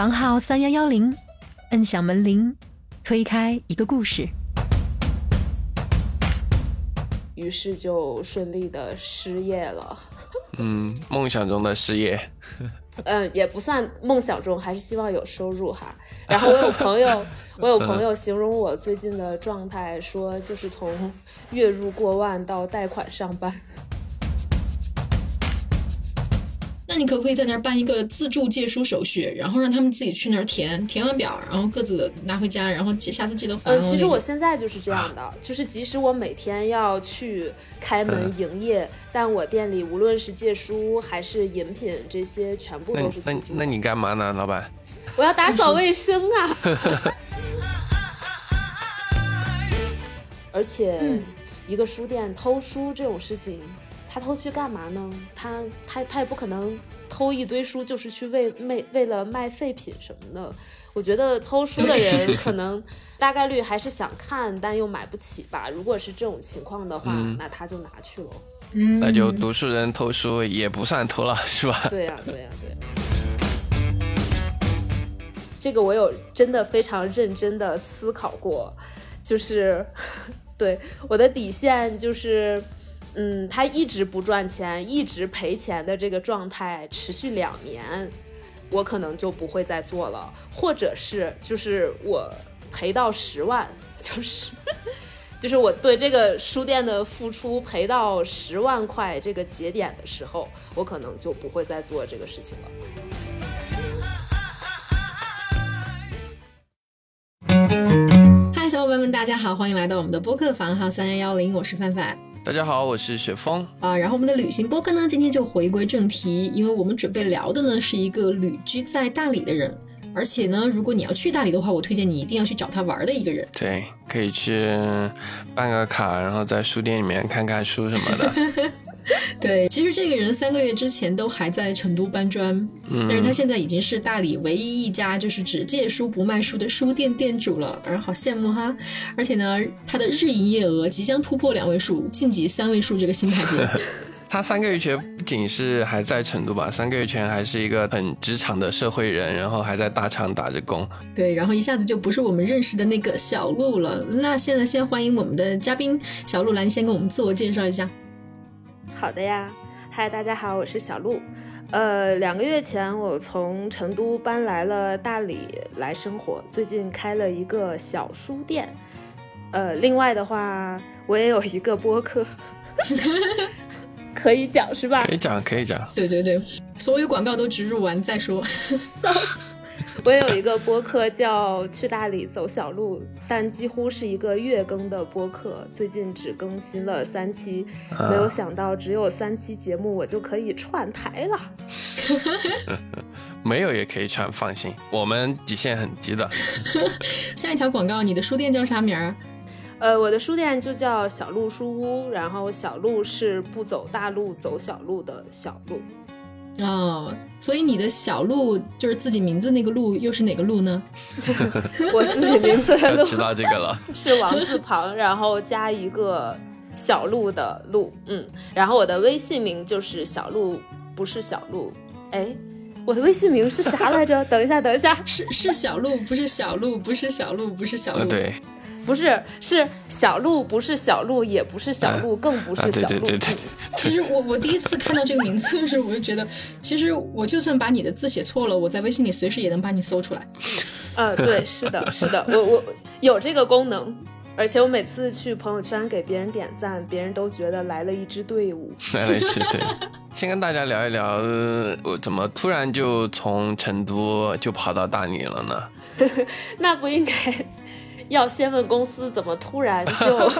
房号三幺幺零，摁响门铃，推开一个故事。于是就顺利的失业了。嗯，梦想中的失业。嗯，也不算梦想中，还是希望有收入哈。然后我有朋友，我有朋友形容我最近的状态，说就是从月入过万到贷款上班。那你可不可以在那儿办一个自助借书手续，然后让他们自己去那儿填，填完表，然后各自拿回家，然后下次记得还。嗯，其实我现在就是这样的，就是即使我每天要去开门营业，但我店里无论是借书还是饮品这些，全部都是自助。那你干嘛呢，老板？我要打扫卫生啊。而且，一个书店偷书这种事情。他偷去干嘛呢？他他他也不可能偷一堆书，就是去为为为了卖废品什么的。我觉得偷书的人可能大概率还是想看，但又买不起吧。如果是这种情况的话，那他就拿去了。嗯，那就读书人偷书也不算偷了，是吧？对呀，对呀，对。这个我有真的非常认真的思考过，就是 对我的底线就是。嗯，他一直不赚钱，一直赔钱的这个状态持续两年，我可能就不会再做了，或者是就是我赔到十万，就是 就是我对这个书店的付出赔到十万块这个节点的时候，我可能就不会再做这个事情了。嗨，小伙伴们，大家好，欢迎来到我们的播客房号三幺幺零，我是范范。大家好，我是雪峰啊。然后我们的旅行播客呢，今天就回归正题，因为我们准备聊的呢是一个旅居在大理的人，而且呢，如果你要去大理的话，我推荐你一定要去找他玩的一个人。对，可以去办个卡，然后在书店里面看看书什么的。对，其实这个人三个月之前都还在成都搬砖，嗯但是他现在已经是大理唯一一家就是只借书不卖书的书店店主了，让人好羡慕哈！而且呢，他的日营业额即将突破两位数，晋级三位数这个新台阶。他三个月前不仅是还在成都吧，三个月前还是一个很职场的社会人，然后还在大厂打着工。对，然后一下子就不是我们认识的那个小鹿了。那现在先欢迎我们的嘉宾小鹿来，先跟我们自我介绍一下。好的呀，嗨，大家好，我是小鹿。呃，两个月前我从成都搬来了大理来生活，最近开了一个小书店。呃，另外的话，我也有一个播客，可以讲是吧？可以讲，可以讲。对对对，所有广告都植入完再说。我有一个播客叫“去大理走小路”，但几乎是一个月更的播客，最近只更新了三期。没有想到只有三期节目，我就可以串台了。没有也可以串，放心，我们底线很低的。下一条广告，你的书店叫啥名儿？呃，我的书店就叫小路书屋，然后小路是不走大路走小路的小路。哦，所以你的小鹿就是自己名字那个鹿，又是哪个鹿呢？我自己名字的鹿，知道这个了，是王字旁，然后加一个小鹿的鹿，嗯，然后我的微信名就是小鹿，不是小鹿，哎，我的微信名是啥来着？等一下，等一下，是是小鹿，不是小鹿，不是小鹿，不是小鹿，对。不是，是小鹿，不是小鹿，也不是小鹿，更不是小鹿。其实我我第一次看到这个名字的时候，我就觉得，其实我就算把你的字写错了，我在微信里随时也能把你搜出来。嗯，对，是的，是的，我我有这个功能，而且我每次去朋友圈给别人点赞，别人都觉得来了一支队伍。来了一支队。先跟大家聊一聊，我怎么突然就从成都就跑到大理了呢？那不应该。要先问公司怎么突然 就？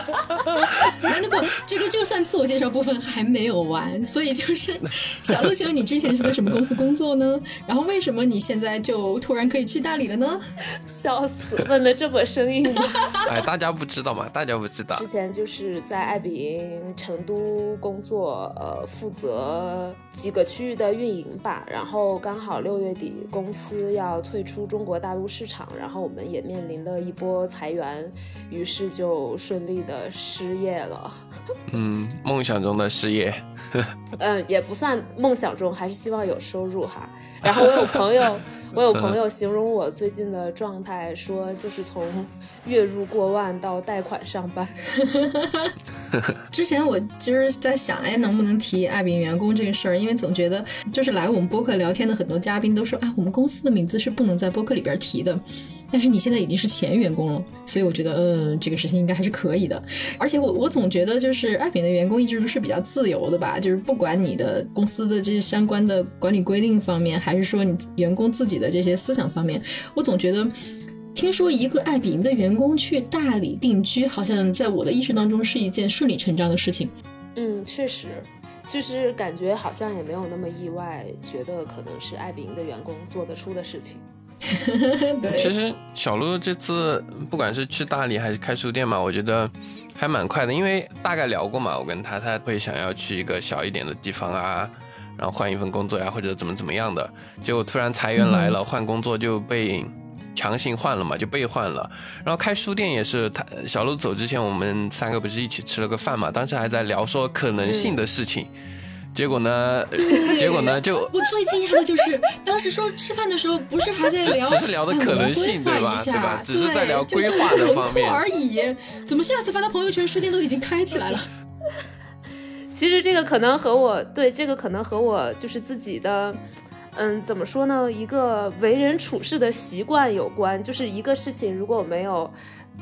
那那不，这个就算自我介绍部分还没有完，所以就是 小鹿，请问你之前是在什么公司工作呢？然后为什么你现在就突然可以去大理了呢？笑死，问的这么生硬吗？哎，大家不知道嘛，大家不知道。之前就是在爱彼迎成都工作，呃，负责几个区域的运营吧。然后刚好六月底公司要退出中国大陆市场，然后我们也面临了。一波裁员，于是就顺利的失业了。嗯，梦想中的失业。嗯，也不算梦想中，还是希望有收入哈。然后我有朋友，我有朋友形容我最近的状态，说就是从月入过万到贷款上班。之前我就是在想，哎，能不能提爱饼员工这个事儿？因为总觉得就是来我们播客聊天的很多嘉宾都说，啊，我们公司的名字是不能在播客里边提的。但是你现在已经是前员工了，所以我觉得，嗯，这个事情应该还是可以的。而且我我总觉得，就是爱品的员工一直都是比较自由的吧，就是不管你的公司的这些相关的管理规定方面，还是说你员工自己的这些思想方面，我总觉得，听说一个爱彼迎的员工去大理定居，好像在我的意识当中是一件顺理成章的事情。嗯，确实，就是感觉好像也没有那么意外，觉得可能是爱彼迎的员工做得出的事情。对，其实小鹿这次不管是去大理还是开书店嘛，我觉得还蛮快的，因为大概聊过嘛，我跟他他会想要去一个小一点的地方啊，然后换一份工作呀，或者怎么怎么样的，结果突然裁员来了，换工作就被强行换了嘛，就被换了。然后开书店也是，他小鹿走之前，我们三个不是一起吃了个饭嘛，当时还在聊说可能性的事情。结果呢？结果呢？就我最惊讶的就是，当时说吃饭的时候，不是还在聊，只是聊的可能性，对吧？对吧？只是在聊规划的方面而已。怎么下次发到朋友圈，书店都已经开起来了？其实这个可能和我对这个可能和我就是自己的，嗯，怎么说呢？一个为人处事的习惯有关。就是一个事情，如果我没有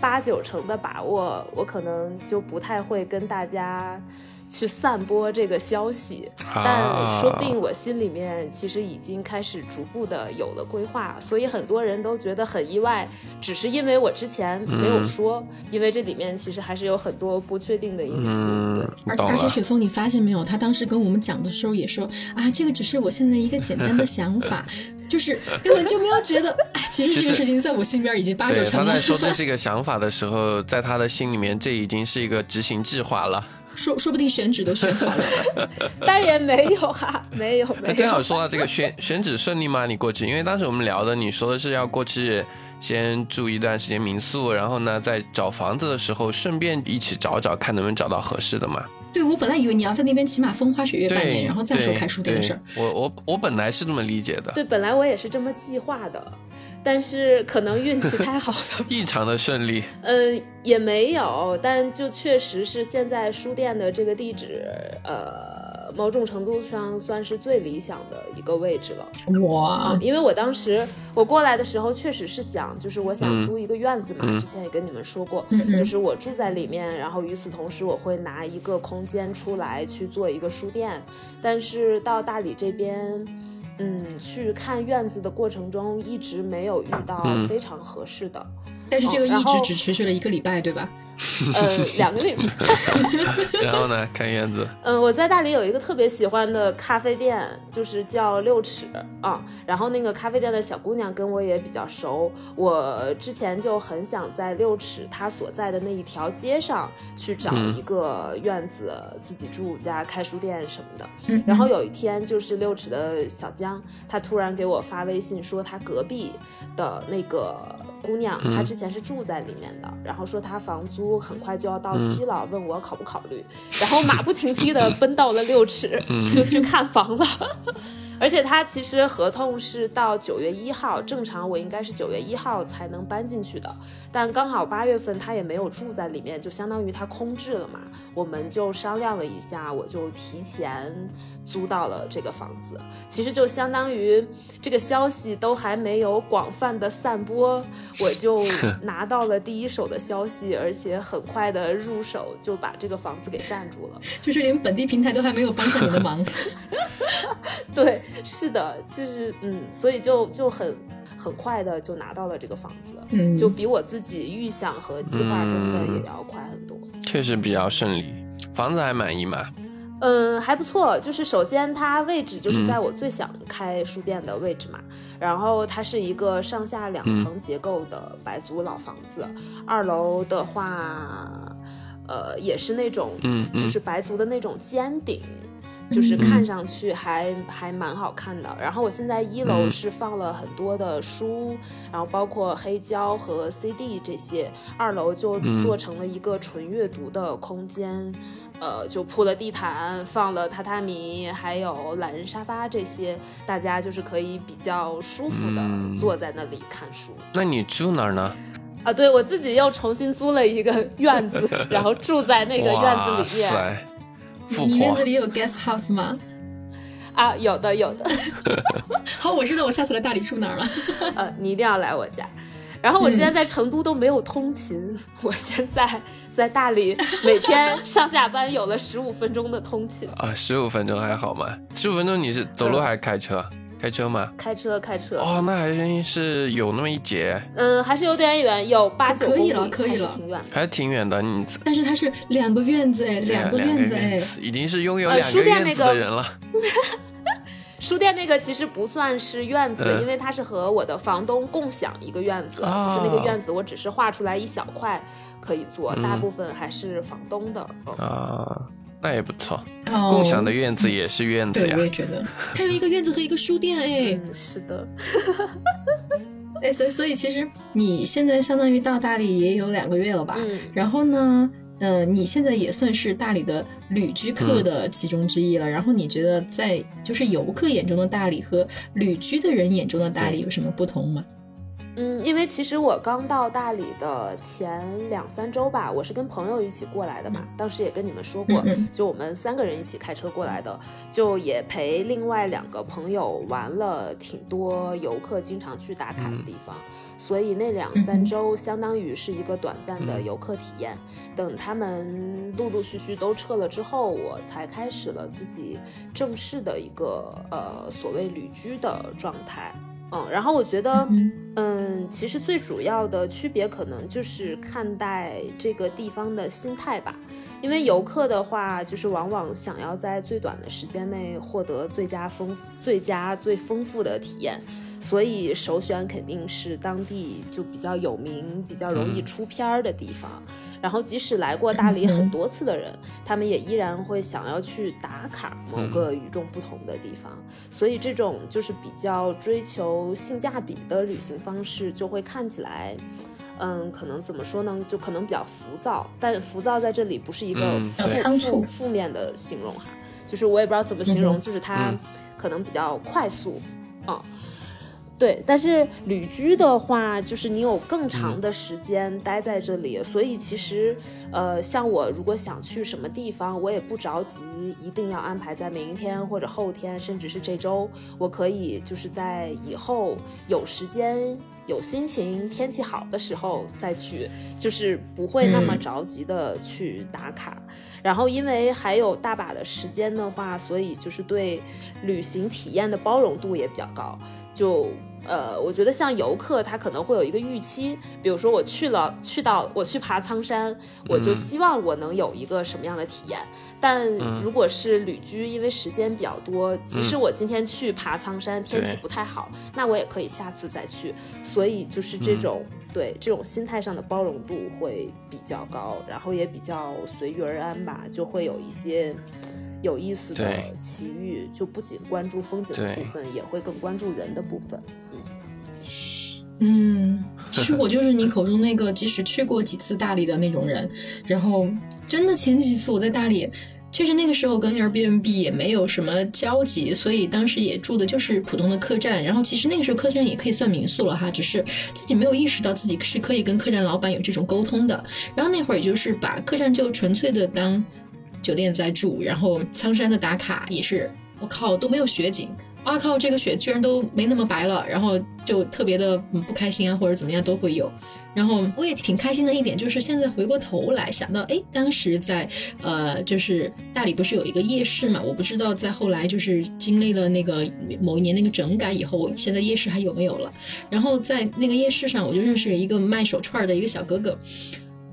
八九成的把握，我可能就不太会跟大家。去散播这个消息，但说不定我心里面其实已经开始逐步的有了规划，所以很多人都觉得很意外，只是因为我之前没有说，因为这里面其实还是有很多不确定的因素。对，而且而且雪峰，你发现没有？他当时跟我们讲的时候也说啊，这个只是我现在一个简单的想法，就是根本就没有觉得，哎，其实这个事情在我心里边已经八九成了。他在说这是一个想法的时候，在他的心里面，这已经是一个执行计划了。说说不定选址都选好了，但也没有哈，没有没有。正好说到这个选 选址顺利吗？你过去，因为当时我们聊的，你说的是要过去先住一段时间民宿，然后呢，在找房子的时候顺便一起找找，看能不能找到合适的嘛。对，我本来以为你要在那边起码风花雪月半年，然后再说开书店的事儿。我我我本来是这么理解的。对，本来我也是这么计划的。但是可能运气太好了，异常的顺利。嗯，也没有，但就确实是现在书店的这个地址，呃，某种程度上算是最理想的一个位置了。哇，因为我当时我过来的时候，确实是想，就是我想租一个院子嘛，之前也跟你们说过，就是我住在里面，然后与此同时我会拿一个空间出来去做一个书店。但是到大理这边。嗯，去看院子的过程中，一直没有遇到非常合适的。但是这个一直只持续了一个礼拜，对吧？呃，两个礼拜。然后呢，看院子。嗯，我在大理有一个特别喜欢的咖啡店，就是叫六尺啊。然后那个咖啡店的小姑娘跟我也比较熟，我之前就很想在六尺她所在的那一条街上去找一个院子自己住家开书店什么的。然后有一天，就是六尺的小江，他突然给我发微信说他隔壁的那个。姑娘，她之前是住在里面的，然后说她房租很快就要到期了，问我考不考虑，然后马不停蹄的 奔到了六尺，就去看房了。而且他其实合同是到九月一号，正常我应该是九月一号才能搬进去的，但刚好八月份他也没有住在里面，就相当于他空置了嘛。我们就商量了一下，我就提前租到了这个房子。其实就相当于这个消息都还没有广泛的散播，我就 拿到了第一手的消息，而且很快的入手就把这个房子给占住了，就是连本地平台都还没有帮上你的忙。对。是的，就是嗯，所以就就很很快的就拿到了这个房子，嗯，就比我自己预想和计划中的也要快很多。确实比较顺利，房子还满意吗？嗯，还不错。就是首先它位置就是在我最想开书店的位置嘛，然后它是一个上下两层结构的白族老房子，二楼的话，呃，也是那种嗯，就是白族的那种尖顶。就是看上去还还蛮好看的。然后我现在一楼是放了很多的书，然后包括黑胶和 CD 这些，二楼就做成了一个纯阅读的空间。呃，就铺了地毯，放了榻榻米，还有懒人沙发这些，大家就是可以比较舒服的坐在那里看书。那你住哪儿呢？啊，对我自己又重新租了一个院子，然后住在那个院子里面。你院子里有 guest house 吗？啊，有的，有的。好，我知道我下次来大理住哪儿了。呃，你一定要来我家。然后我之前在成都都没有通勤，我现在在大理每天上下班有了十五分钟的通勤啊，十五分钟还好吗？十五分钟你是走路还是开车？开车吗？开车，开车。哦，那还是有那么一节。嗯，还是有点远，有八九公里了，可以了，挺远，还是挺远的。你但是它是两个院子哎，两个院子哎，已经是拥有两个院子的人了。书店那个其实不算是院子，因为它是和我的房东共享一个院子，就是那个院子我只是画出来一小块可以做，大部分还是房东的。啊，那也不错，共享的院子也是院子呀。我也觉得，还有一个院子和一个书店哎，是的。哎，所以所以其实你现在相当于到大理也有两个月了吧？嗯然后呢？嗯，你现在也算是大理的旅居客的其中之一了。然后你觉得，在就是游客眼中的大理和旅居的人眼中的大理有什么不同吗？嗯，因为其实我刚到大理的前两三周吧，我是跟朋友一起过来的嘛。当时也跟你们说过，就我们三个人一起开车过来的，就也陪另外两个朋友玩了挺多游客经常去打卡的地方。所以那两三周相当于是一个短暂的游客体验。等他们陆陆续续都撤了之后，我才开始了自己正式的一个呃所谓旅居的状态。嗯，然后我觉得，嗯，其实最主要的区别可能就是看待这个地方的心态吧。因为游客的话，就是往往想要在最短的时间内获得最佳丰、最佳最丰富的体验，所以首选肯定是当地就比较有名、比较容易出片儿的地方。然后，即使来过大理很多次的人，他们也依然会想要去打卡某个与众不同的地方。所以，这种就是比较追求性价比的旅行方式，就会看起来。嗯，可能怎么说呢？就可能比较浮躁，但浮躁在这里不是一个仓促负面的形容哈，就是我也不知道怎么形容，就是它可能比较快速，啊，对。但是旅居的话，就是你有更长的时间待在这里，所以其实，呃，像我如果想去什么地方，我也不着急，一定要安排在明天或者后天，甚至是这周，我可以就是在以后有时间。有心情、天气好的时候再去，就是不会那么着急的去打卡。然后，因为还有大把的时间的话，所以就是对旅行体验的包容度也比较高。就呃，我觉得像游客，他可能会有一个预期，比如说我去了，去到我去爬苍山，我就希望我能有一个什么样的体验。但如果是旅居，因为时间比较多，即使我今天去爬苍山，天气不太好，那我也可以下次再去。所以就是这种对这种心态上的包容度会比较高，然后也比较随遇而安吧，就会有一些。有意思的奇遇，就不仅关注风景的部分，也会更关注人的部分。嗯，其实我就是你口中那个即使去过几次大理的那种人。然后，真的前几次我在大理，确实那个时候跟 Airbnb 也没有什么交集，所以当时也住的就是普通的客栈。然后，其实那个时候客栈也可以算民宿了哈，只是自己没有意识到自己是可以跟客栈老板有这种沟通的。然后那会儿也就是把客栈就纯粹的当。酒店在住，然后苍山的打卡也是，我靠都没有雪景，哇靠这个雪居然都没那么白了，然后就特别的不开心啊或者怎么样都会有，然后我也挺开心的一点就是现在回过头来想到，哎，当时在呃就是大理不是有一个夜市嘛，我不知道在后来就是经历了那个某一年那个整改以后，现在夜市还有没有了？然后在那个夜市上，我就认识了一个卖手串的一个小哥哥。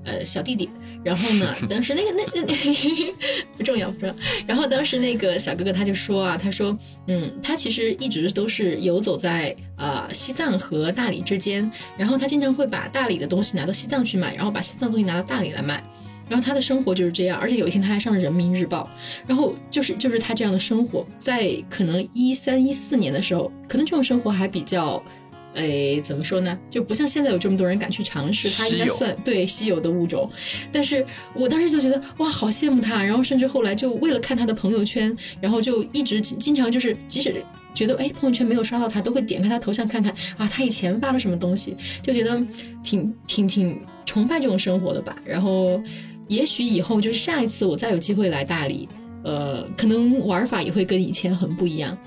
呃，小弟弟，然后呢，当时那个那那 不重要不重要。然后当时那个小哥哥他就说啊，他说，嗯，他其实一直都是游走在呃西藏和大理之间，然后他经常会把大理的东西拿到西藏去卖，然后把西藏东西拿到大理来卖。然后他的生活就是这样，而且有一天他还上了人民日报，然后就是就是他这样的生活，在可能一三一四年的时候，可能这种生活还比较。哎，怎么说呢？就不像现在有这么多人敢去尝试，它应该算对稀有的物种。但是我当时就觉得哇，好羡慕他。然后甚至后来就为了看他的朋友圈，然后就一直经常就是，即使觉得哎朋友圈没有刷到他，都会点开他头像看看啊，他以前发了什么东西，就觉得挺挺挺崇拜这种生活的吧。然后也许以后就是下一次我再有机会来大理，呃，可能玩法也会跟以前很不一样。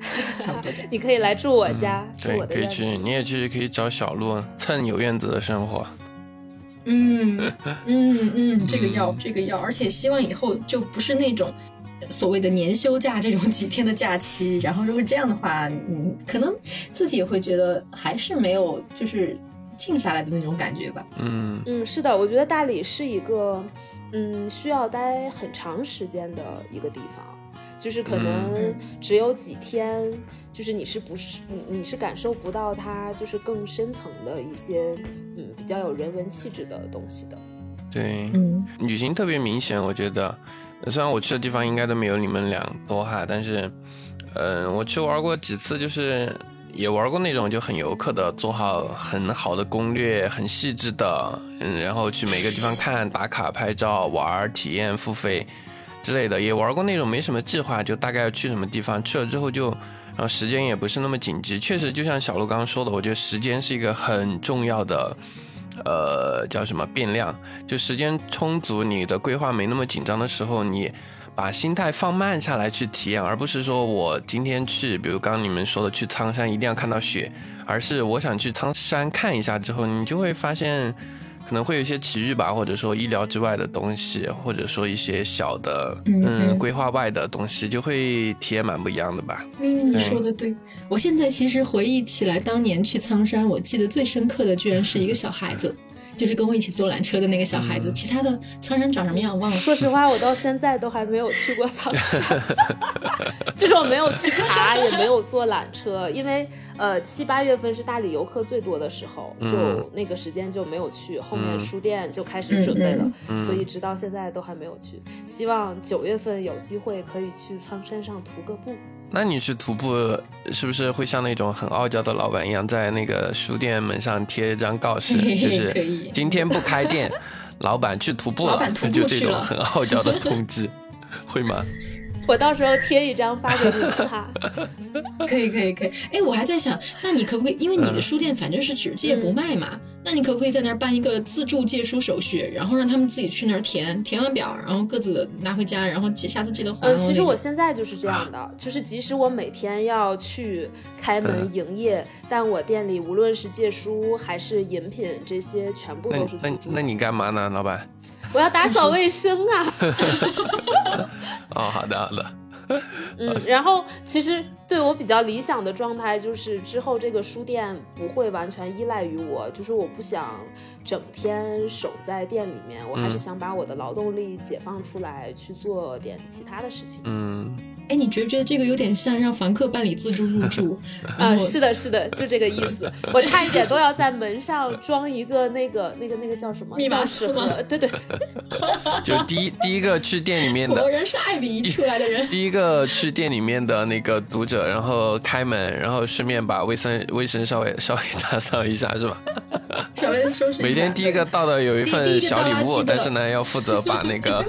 差不多你可以来住我家，对，可以去，你也去，可以找小路蹭有院子的生活。嗯嗯嗯，这个要，这个要，而且希望以后就不是那种所谓的年休假这种几天的假期。然后如果这样的话，嗯，可能自己也会觉得还是没有就是静下来的那种感觉吧。嗯嗯，是的，我觉得大理是一个嗯需要待很长时间的一个地方。就是可能只有几天，就是你是不是你你是感受不到它就是更深层的一些嗯比较有人文气质的东西的。对，旅行特别明显，我觉得虽然我去的地方应该都没有你们俩多哈，但是嗯，我去玩过几次，就是也玩过那种就很游客的，做好很好的攻略，很细致的，嗯，然后去每个地方看打卡、拍照、玩、体验、付费。之类的也玩过那种没什么计划，就大概要去什么地方，去了之后就，然后时间也不是那么紧急。确实，就像小鹿刚刚说的，我觉得时间是一个很重要的，呃，叫什么变量。就时间充足，你的规划没那么紧张的时候，你把心态放慢下来去体验，而不是说我今天去，比如刚刚你们说的去苍山一定要看到雪，而是我想去苍山看一下之后，你就会发现。可能会有一些奇遇吧，或者说意料之外的东西，或者说一些小的嗯规划外的东西，就会体验蛮不一样的吧。嗯，你说的对。我现在其实回忆起来，当年去苍山，我记得最深刻的居然是一个小孩子，就是跟我一起坐缆车的那个小孩子。其他的苍山长什么样忘了。说实话，我到现在都还没有去过苍山，就是我没有去爬，也没有坐缆车，因为。呃，七八月份是大理游客最多的时候，就那个时间就没有去，后面书店就开始准备了，所以直到现在都还没有去。希望九月份有机会可以去苍山上徒个步。那你去徒步是不是会像那种很傲娇的老板一样，在那个书店门上贴一张告示，就是今天不开店，老板去徒步了，就这种很傲娇的通知，会吗？我到时候贴一张发给你们哈，可以可以可以。哎，我还在想，那你可不可以？因为你的书店反正是只借不卖嘛，那你可不可以在那儿办一个自助借书手续，然后让他们自己去那儿填，填完表，然后各自拿回家，然后下次记得还。嗯，其实我现在就是这样的，就是即使我每天要去开门营业，但我店里无论是借书还是饮品这些，全部都是自助。那你干嘛呢，老板？我要打扫卫生啊！哦，好的好的。嗯，然后其实对我比较理想的状态就是之后这个书店不会完全依赖于我，就是我不想整天守在店里面，我还是想把我的劳动力解放出来去做点其他的事情。嗯。哎，你觉不觉得这个有点像让房客办理自助入住？啊，是的，是的，就这个意思。我差一点都要在门上装一个那个、那个、那个叫什么密码锁？对对对。就第一第一个去店里面的，果然是艾比出来的人。第一个去店里面的那个读者，然后开门，然后顺便把卫生卫生稍微稍微打扫一下，是吧？稍微收拾一下。每天第一个到的有一份小礼物，但是呢，要负责把那个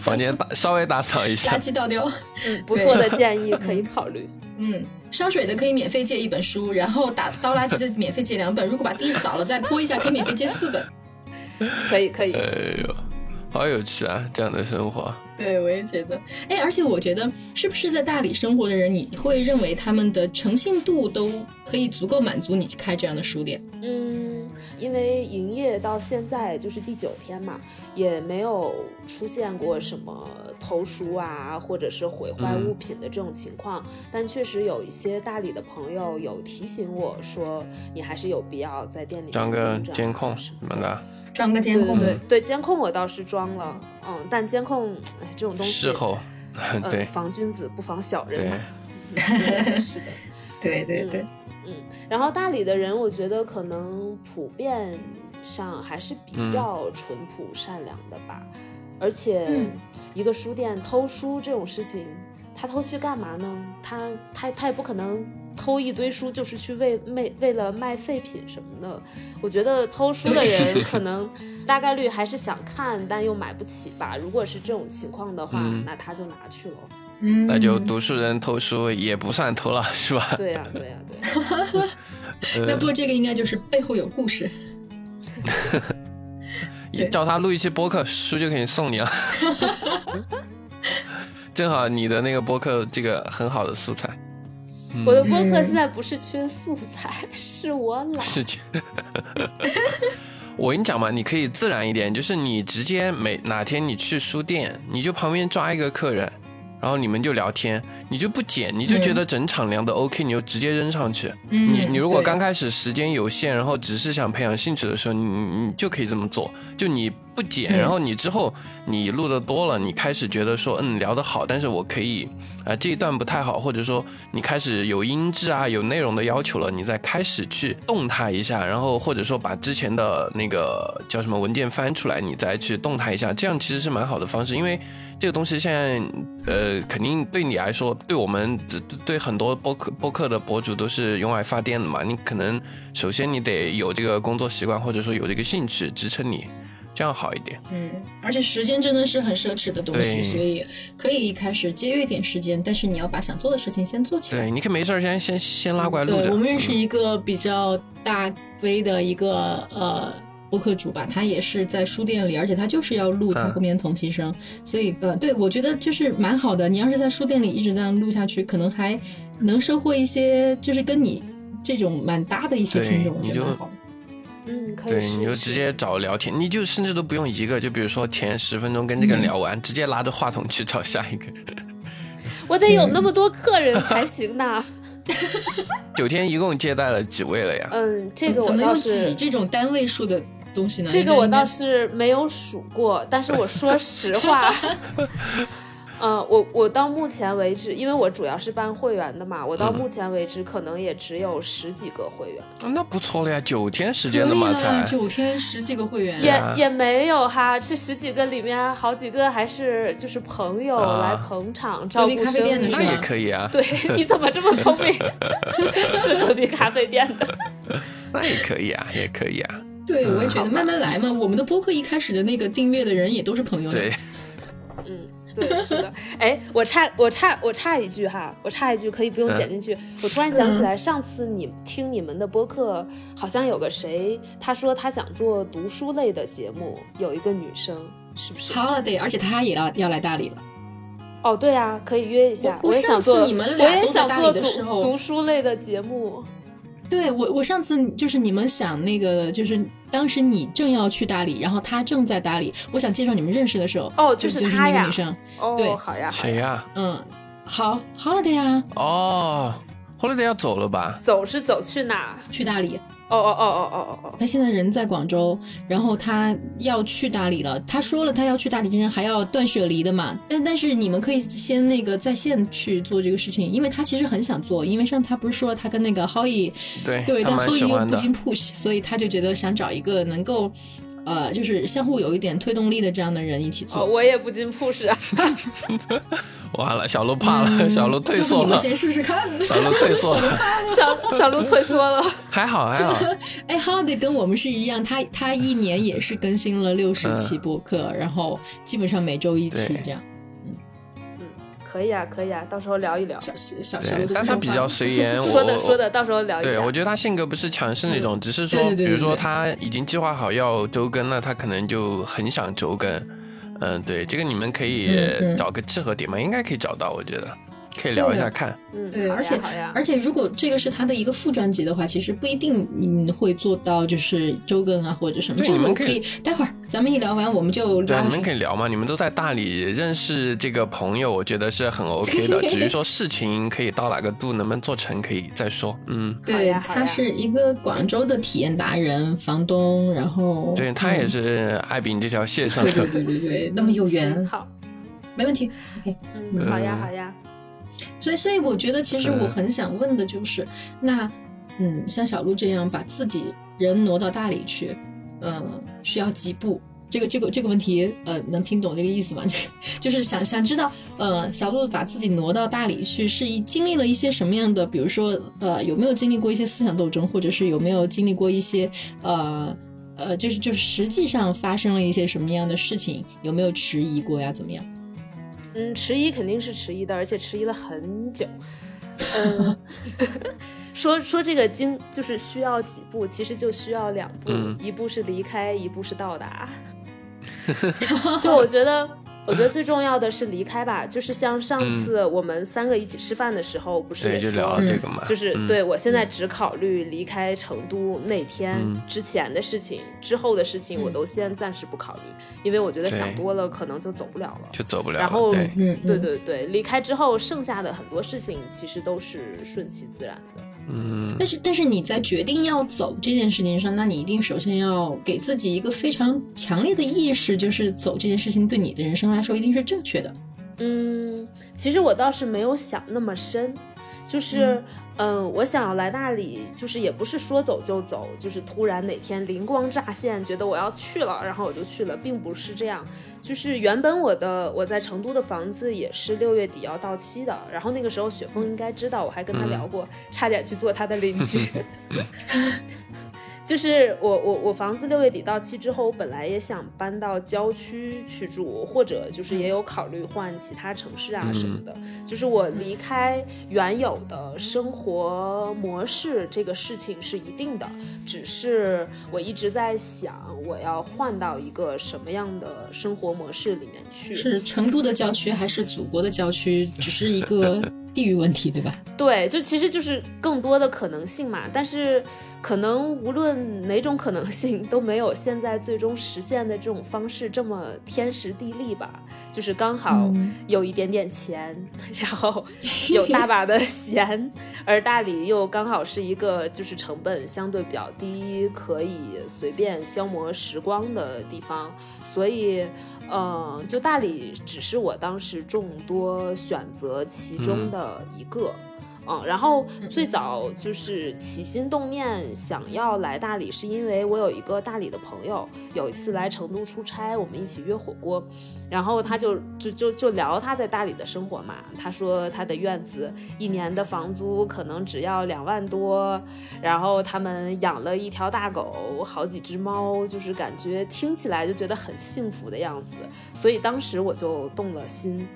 房间打稍微打扫一下，垃圾倒掉。嗯，不。错的建议可以考虑。嗯，烧水的可以免费借一本书，然后打倒垃圾的免费借两本。如果把地扫了再拖一下，可以免费借四本。可以可以。哎呦，好有趣啊，这样的生活。对，我也觉得。哎，而且我觉得，是不是在大理生活的人，你会认为他们的诚信度都可以足够满足你开这样的书店？嗯。因为营业到现在就是第九天嘛，也没有出现过什么投书啊，或者是毁坏物品的这种情况。但确实有一些大理的朋友有提醒我说，你还是有必要在店里装个监控什么的。装个监控，对对，监控我倒是装了，嗯，但监控，哎，这种东西，事后，对，防君子不防小人嘛。是的，对对对。嗯，然后大理的人，我觉得可能普遍上还是比嗯较淳朴善良的吧。而且嗯一个书店偷书这种事情，他偷去干嘛呢？他他他也不可能偷一堆书，就是去为为为了卖废品什么的。我觉得偷书的人 可能大概率还是想看，但又买不起吧。如果是这种情况的话，嗯那他就拿去了。嗯，那就读书人偷书也不算偷了，是吧？对呀、对呀、对呀、那不过这个应该就是背后有故事。也叫他录一期播客，书就可以送你了。正好你的那个播客这个很好的素材，我的播客嗯现在不是缺素材，是我懒。是缺。我跟你讲嘛，你可以自然一点，就是你直接每哪天你去书店，你就旁边抓一个客人，然后你们就聊天，你就不剪，你就觉得整场聊的 OK，、你就直接扔上去。嗯，你你如果刚开始时间有限，然后只是想培养兴趣的时候，你你你就可以这么做，就你不剪，嗯然后你之后你录的多了，你开始觉得说嗯聊得好，但是我可以啊、这一段不太好，或者说你开始有音质啊有内容的要求了，你再开始去动它一下，然后或者说把之前的那个叫什么文件翻出来，你再去动它一下，这样其实是蛮好的方式，因为这个东西现在呃肯定对你来说，对我们对对很多播客播客的博主都是用来发电的嘛，你可能首先你得有这个工作习惯，或者说有这个兴趣支撑你，这样好一点。嗯，而且时间真的是很奢侈的东西，所以可以一开始节约一点时间，但是你要把想做的事情先做起来。对，你可以没事儿先先先拉过来录着。对我们认识一个比较大 V 的一个呃播客主吧，他也是在书店里，而且他就是要录他嗯后面的同期声，所以呃，对我觉得就是蛮好的。你要是在书店里一直这样录下去，可能还能收获一些就是跟你这种蛮搭的一些听众，我你就觉得蛮好的。嗯，可以对，你就直接找聊天，你就甚至都不用一个，就比如说前十分钟跟这个人聊完，直接拿着话筒去找下一个。我得有那么多客人才行呢。九天一共接待了几位了呀？嗯，这个我怎么能有倒是几这种单位数的东西呢？这个我倒是没有数过，但是我说实话，嗯、我我到目前为止，因为我主要是办会员的嘛，我到嗯目前为止可能也只有十几个会员，那不错了呀，九天时间了嘛可以了才。九天十几个会员，也、啊也没有哈，这十几个里面好几个还是就是朋友啊来捧场、照顾咖啡店的生意是那也可以啊，对，你怎么这么聪明？是隔壁咖啡店的。那也可以啊，也可以啊。对，我也觉得慢慢来嘛。我们的播客一开始的那个订阅的人也都是朋友。对，嗯，对，是的。哎，我插我插我插一句哈，我插一句可以不用剪进去。我突然想起来，上次你听你们的播客，好像有个谁，他说他想做读书类的节目，有一个女生，是不是？Holiday，而且他也要要来大理了。哦，对啊，可以约一下。我我也想做，上次你们我俩都在大也想做理的时候读读书类的节目。对我，我上次就是你们想那个，就是当时你正要去大理，然后他正在大理，我想介绍你们认识的时候，哦就就是就是他呀那个女生，哦，对好呀，好谁呀。嗯，好，Holiday 呀，哦，后来得要走了吧？走是走去哪？去大理。哦哦哦哦哦哦哦。他现在人在广州，然后他要去大理了。他说了，他要去大理之前还要断舍离的嘛。但但是你们可以先那个在线去做这个事情，因为他其实很想做，因为上他不是说了他跟那个 Howie 对，对，但蛮喜欢的。后羿又不经 push，所以他就觉得想找一个能够，呃，就是相互有一点推动力的这样的人一起做。哦，我也不禁 push 啊。完了，小鹿怕了，小鹿退缩了，你们先试试看。小鹿退缩了。小小鹿退缩了。还好还好，哎，Holiday 跟我们是一样，他他一年也是更新了六十期播客，然后基本上每周一期这样。嗯，可以啊，可以啊，到时候聊一聊。小小但他比较随缘。我说的说的，到时候聊一对，我觉得他性格不是强势那种，只是说，对对对比如说他已经计划好要周更了，他可能就很想周更。嗯，对，这个你们可以找个契合点嘛，应该可以找到，我觉得可以聊一下看。嗯，对，而且，而且如果这个是他的一个副专辑的话，其实不一定你会做到就是周更啊或者什么。这个们可以以待会儿咱们一聊完我们就对。你们可以聊嘛，你们都在大理认识这个朋友，我觉得是很 OK 的。至于说事情可以到哪个度，能不能做成，可以再说。嗯，对，呀他是一个广州的体验达人、房东，然后对他也嗯是爱饼这条线上对的对。对对对，那么有缘，好，没问题。OK，嗯，好呀嗯好呀。所以所以我觉得其实我嗯很想问的就是，那嗯，像小鹿这样把自己人挪到大理去，嗯，需要几步？这个这个这个问题，呃，能听懂这个意思吗？就是就是想想知道，呃，小鹿把自己挪到大理去，是一经历了一些什么样的？比如说，呃，有没有经历过一些思想斗争，或者是有没有经历过一些，呃呃，就是就是实际上发生了一些什么样的事情？有没有迟疑过呀？怎么样？嗯，迟疑肯定是迟疑的，而且迟疑了很久。嗯，说说这个经就是需要几步，其实就需要两步，一步是离开，一步是到达。就我觉得。我觉得最重要的是离开吧，就是像上次我们三个一起吃饭的时候，不是也说，就是对我现在只考虑离开成都那天之前的事情，之后的事情我都先暂时不考虑，因为我觉得想多了可能就走不了了，就走不。了。然后，嗯，对对对，离开之后剩下的很多事情其实都是顺其自然的。嗯，但是但是你在决定要走这件事情上，那你一定首先要给自己一个非常强烈的意识，就是走这件事情对你的人生来说一定是正确的。嗯，其实我倒是没有想那么深，就是。嗯，我想要来大理，就是也不是说走就走，就是突然哪天灵光乍现，觉得我要去了，然后我就去了，并不是这样。就是原本我的我在成都的房子也是六月底要到期的，然后那个时候雪峰应该知道，我还跟他聊过，差点去做他的邻居。就是我我我房子六月底到期之后，我本来也想搬到郊区去住，或者就是也有考虑换其他城市啊什么的。就是我离开原有的生活模式这个事情是一定的，只是我一直在想我要换到一个什么样的生活模式里面去。是成都的郊区还是祖国的郊区？只是一个。地域问题，对吧？对，就其实就是更多的可能性嘛。但是，可能无论哪种可能性都没有现在最终实现的这种方式这么天时地利吧。就是刚好有一点点钱，然后有大把的闲，而大理又刚好是一个就是成本相对比较低，可以随便消磨时光的地方，所以。嗯，就大理只是我当时众多选择其中的一个。嗯然后最早就是起心动念想要来大理，是因为我有一个大理的朋友，有一次来成都出差，我们一起约火锅，然后他就就就就聊他在大理的生活嘛。他说他的院子一年的房租可能只要两万多，然后他们养了一条大狗，好几只猫，就是感觉听起来就觉得很幸福的样子，所以当时我就动了心。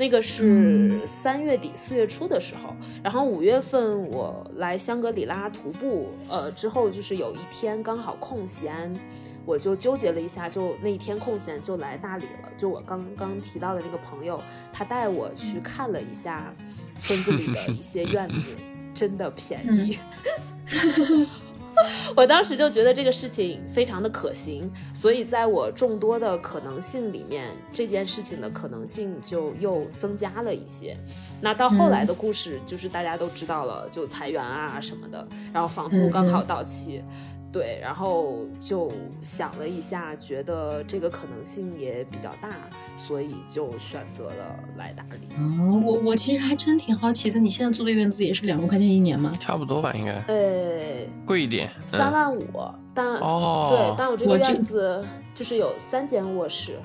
那个是三月底四月初的时候，然后五月份我来香格里拉徒步，呃，之后就是有一天刚好空闲，我就纠结了一下，就那一天空闲就来大理了。就我刚刚提到的那个朋友，他带我去看了一下村子里的一些院子，真的便宜。我当时就觉得这个事情非常的可行，所以在我众多的可能性里面，这件事情的可能性就又增加了一些。那到后来的故事就是大家都知道了，就裁员啊什么的，然后房租刚好到期。对，然后就想了一下，觉得这个可能性也比较大，所以就选择了来大理。哦，我我其实还真挺好奇的，你现在租的院子也是两万块钱一年吗？差不多吧，应该。呃，贵一点，三万五，但哦，对，但我这个院子就是有三间卧室。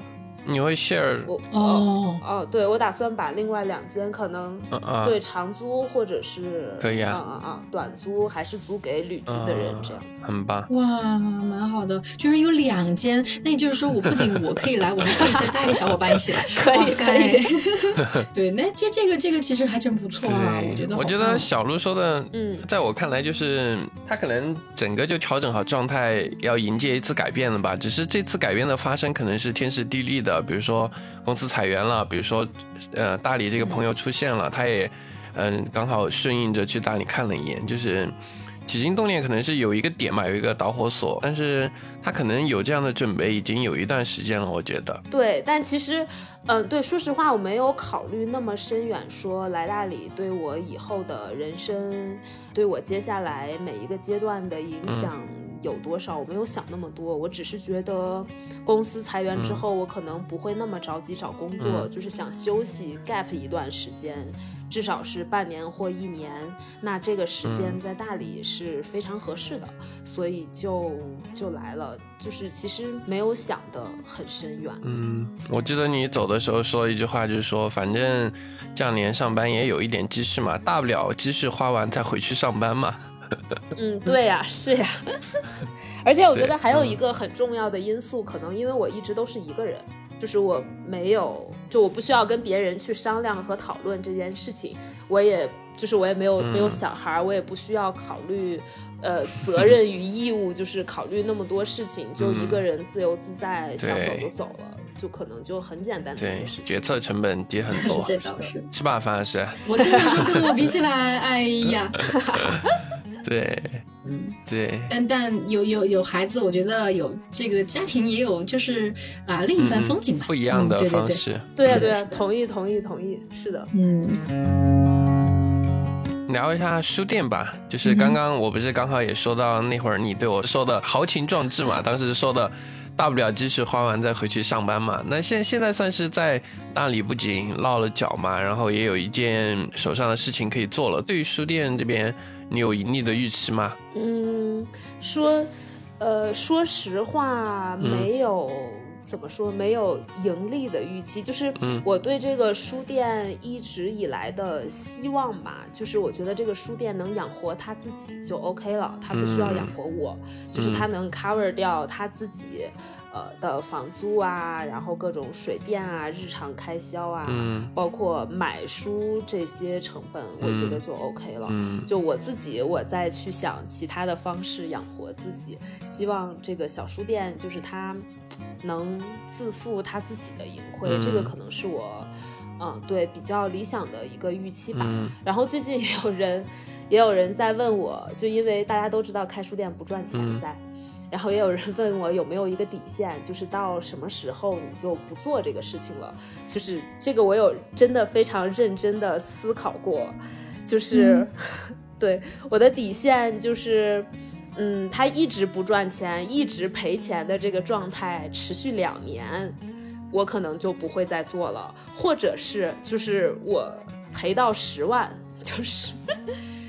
你会 share 我哦哦，对我打算把另外两间可能对长租或者是可以啊。啊啊短租还是租给旅居的人这样子，很棒。哇，蛮好的，居然有两间，那也就是说我不仅我可以来，我还可以再带一个小伙伴一起来，可以可以，对，那这这个这个其实还真不错啊，我觉得我觉得小鹿说的，嗯，在我看来就是他可能整个就调整好状态，要迎接一次改变了吧，只是这次改变的发生可能是天时地利的。比如说公司裁员了，比如说，呃，大理这个朋友出现了，他也，嗯，刚好顺应着去大理看了一眼，就是起心动念可能是有一个点嘛，有一个导火索，但是他可能有这样的准备已经有一段时间了，我觉得。对，但其实，嗯，对，说实话，我没有考虑那么深远，说来大理对我以后的人生，对我接下来每一个阶段的影响。有多少，我没有想那么多，我只是觉得公司裁员之后，我可能不会那么着急找工作，就是想休息 gap 一段时间，至少是半年或一年，那这个时间在大理是非常合适的，所以就就来了，就是其实没有想的很深远。嗯，我记得你走的时候说了一句话，就是说反正这两年上班也有一点积蓄嘛，大不了积蓄花完再回去上班嘛。嗯，对呀，是呀，而且我觉得还有一个很重要的因素，可能因为我一直都是一个人，就是我没有，就我不需要跟别人去商量和讨论这件事情，我也就是我也没有没有小孩，我也不需要考虑呃责任与义务，就是考虑那么多事情，就一个人自由自在，想走就走了，就可能就很简单的一对个事，情。决策成本低很 多，这倒是。是吧，樊老师？我经常说跟我比起来，哎呀，对，嗯，对，但但有有有孩子，我觉得有这个家庭也有就是啊另一番风景吧，不一样的嗯对对对方式。对啊、对呀、是的是的同意同意同意，是的。嗯聊一下书店吧，就是刚刚我不是刚好也说到那会儿你对我说的豪情壮志嘛，当时说的大不了积蓄花完再回去上班嘛。那现现在算是在大理不仅落了脚嘛，然后也有一件手上的事情可以做了。对于书店这边，你有盈利的预期吗？嗯，说，呃，说实话，嗯没有、怎么说，没有盈利的预期。就是嗯我对这个书店一直以来的希望吧，就是我觉得这个书店能养活他自己就 OK 了，他不需要养活我，就是他能 cover 掉他自己。呃的房租啊，然后各种水电啊、日常开销啊，嗯包括买书这些成本，我觉得就 OK 了。嗯就我自己，我再去想其他的方式养活自己，希望这个小书店就是它能自负他自己的盈亏，嗯这个可能是我，嗯，对比较理想的一个预期吧。嗯然后最近也有人，也有人在问我，就因为大家都知道开书店不赚钱嗯。然后也有人问我有没有一个底线，就是到什么时候你就不做这个事情了。就是这个我有真的非常认真的思考过，就是、对我的底线就是，嗯，他一直不赚钱，一直赔钱的这个状态持续两年，我可能就不会再做了，或者是就是我赔到十万，就是。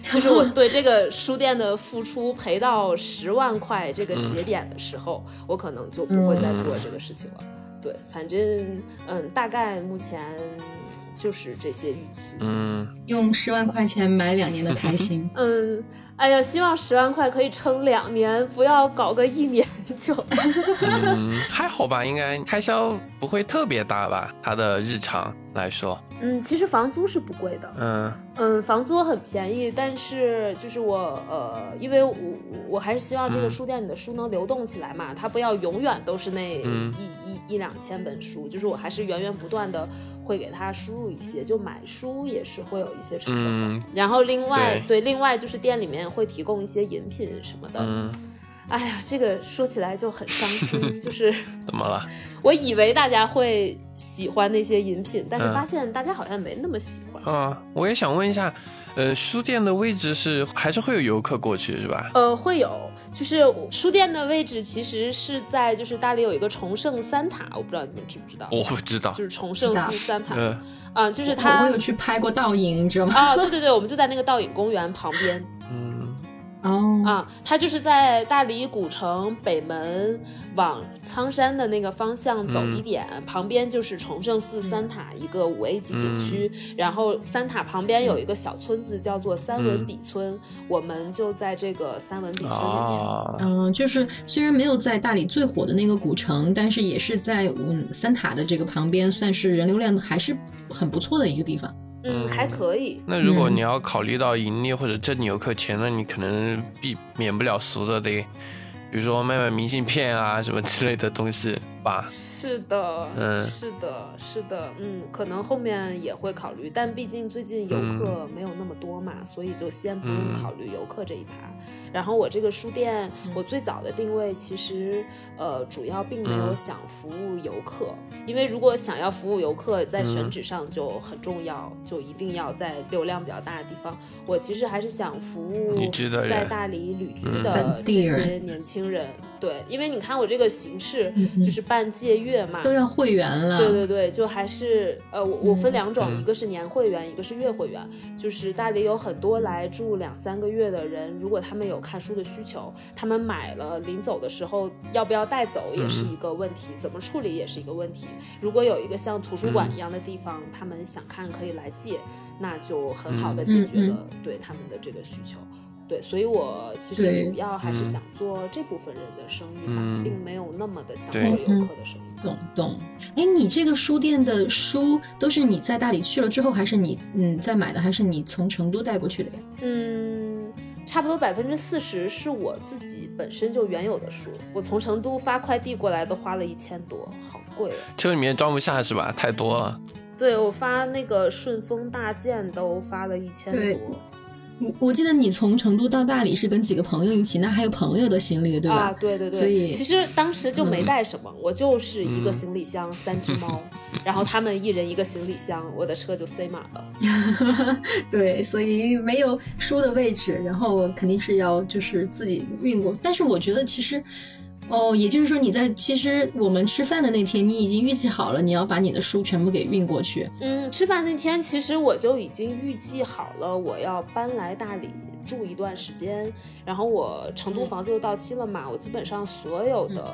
就是我对这个书店的付出赔到十万块这个节点的时候，我可能就不会再做这个事情了。对，反正嗯，大概目前就是这些预期。嗯，用十万块钱买两年的开心，嗯，哎呀，希望十万块可以撑两年，不要搞个一年就。嗯，还好吧，应该开销不会特别大吧？它的日常来说，嗯，其实房租是不贵的。嗯嗯，房租很便宜，但是就是我呃，因为我我还是希望这个嗯书店里的书能流动起来嘛，它不要永远都是那一、嗯一一两千本书，就是我还是源源不断的会给他输入一些，就买书也是会有一些成本的。嗯然后另外对另外就是店里面会提供一些饮品什么的。嗯，哎呀，这个说起来就很伤心，就是怎么了？我以为大家会喜欢那些饮品，但是嗯发现大家好像没那么喜欢。啊，我也想问一下，呃，书店的位置是还是会有游客过去是吧？呃，会有，就是书店的位置其实是在就是大理有一个崇圣三塔，我不知道你们知不知道，我不知道就，是崇圣寺三塔，呃，啊、就是我它我有去拍过倒影，你知道吗？啊，对对对，我们就在那个倒影公园旁边嗯哦，啊，它就是在大理古城北门往苍山的那个方向走一点，旁边就是崇圣寺三塔一个五 A 级景区，然后三塔旁边有一个小村子叫做三文笔村，我们就在这个三文笔村里面。啊，嗯，就是虽然没有在大理最火的那个古城，但是也是在嗯三塔的这个旁边，算是人流量还是很不错的一个地方。嗯，还可以。那如果嗯你要考虑到盈利或者挣游客钱，那你可能避免不了俗的得，比如说卖卖明信片啊什么之类的东西。吧。是的，嗯。是的，是的，嗯，可能后面也会考虑，但毕竟最近游客没有那么多嘛，所以就先不用嗯。考虑游客这一趴。然后我这个书店，我最早的定位其实呃主要并没有嗯想服务游客，因为如果想要服务游客，在选嗯。址上就很重要，就一定要在流量比较大的地方。我其实还是想服务在大理旅居嗯。的这些年轻人。对，因为你看我这个形式就是办借阅嘛，都要会员了。对对对，就还是呃，我我分嗯两种，嗯一个是年会员，一个是月会员。就是大理有很多来住两三个月的人，如果他们有看书的需求，他们买了临走的时候要不要带走也是一个问题，怎么处理也是一个问题。如果有一个像图书馆一样的地方，他们想看可以来借，那就很好的解决了对他们的这个需求。对，所以我其实主要还是嗯想做这部分人的生意吧，嗯并没有那么的想对做游客的生意。懂懂。哎，你这个书店的书都是你在大理去了之后，还是你嗯在买的，还是你从成都带过去的呀？嗯，差不多百分之四十是我自己本身就原有的书，我从成都发快递过来都花了一千多，好贵啊！车里面装不下是吧？太多了。对我发那个顺丰大件都发了一千对多，我我记得你从成都到大理是跟几个朋友一起，那还有朋友的行李对吧？啊，对对对，所以其实当时就没嗯带什么，我就是一个嗯行李箱、三只猫，然后他们一人一个行李箱，我的车就塞满了。对，所以没有书的位置，然后肯定是要就是自己运过。但是我觉得其实，哦，也就是说你在其实我们吃饭的那天，你已经预计好了，你要把你的书全部给运过去。嗯，吃饭那天其实我就已经预计好了，我要搬来大理住一段时间，然后我成都嗯房子又到期了嘛，我基本上所有的，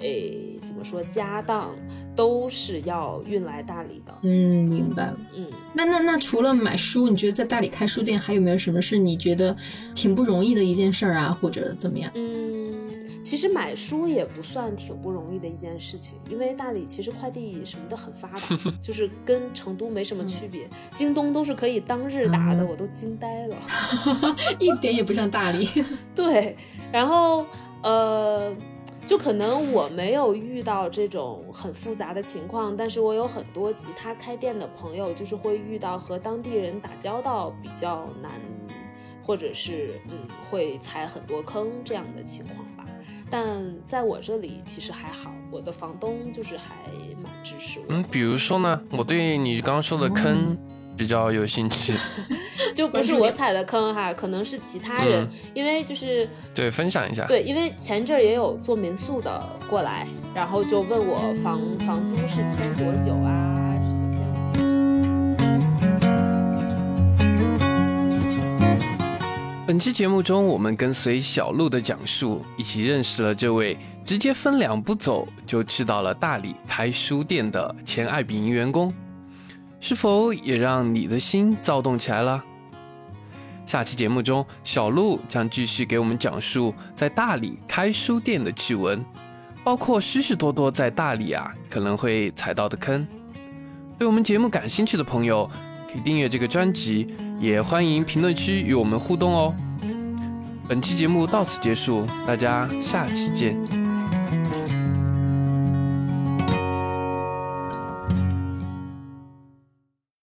诶，怎么说家当都是要运来大理的。嗯，明白了。嗯，那那那除了买书，你觉得在大理开书店还有没有什么是你觉得挺不容易的一件事儿啊，或者怎么样？嗯，其实买书也不算挺不容易的一件事情，因为大理其实快递什么的很发达，就是跟成都没什么区别。京东都是可以当日达的，嗯我都惊呆了。一点也不像大理。对，然后呃，就可能我没有遇到这种很复杂的情况，但是我有很多其他开店的朋友，就是会遇到和当地人打交道比较难，或者是嗯会踩很多坑这样的情况吧。但在我这里其实还好，我的房东就是还蛮支持我。嗯，比如说呢，我对你刚刚说的坑比较有兴趣，就不是我踩的坑哈，可能是其他人，嗯因为就是对，分享一下。对，因为前阵儿也有做民宿的过来，然后就问我房房租是签多久啊，本期节目中，我们跟随小鹿的讲述，一起认识了这位直接分两步走就去到了大理开书店的前爱彼迎员工，是否也让你的心躁动起来了？下期节目中，小鹿将继续给我们讲述在大理开书店的趣闻，包括许许多多在大理啊可能会踩到的坑。对我们节目感兴趣的朋友，可以订阅这个专辑，也欢迎评论区与我们互动哦。本期节目到此结束，大家下期见。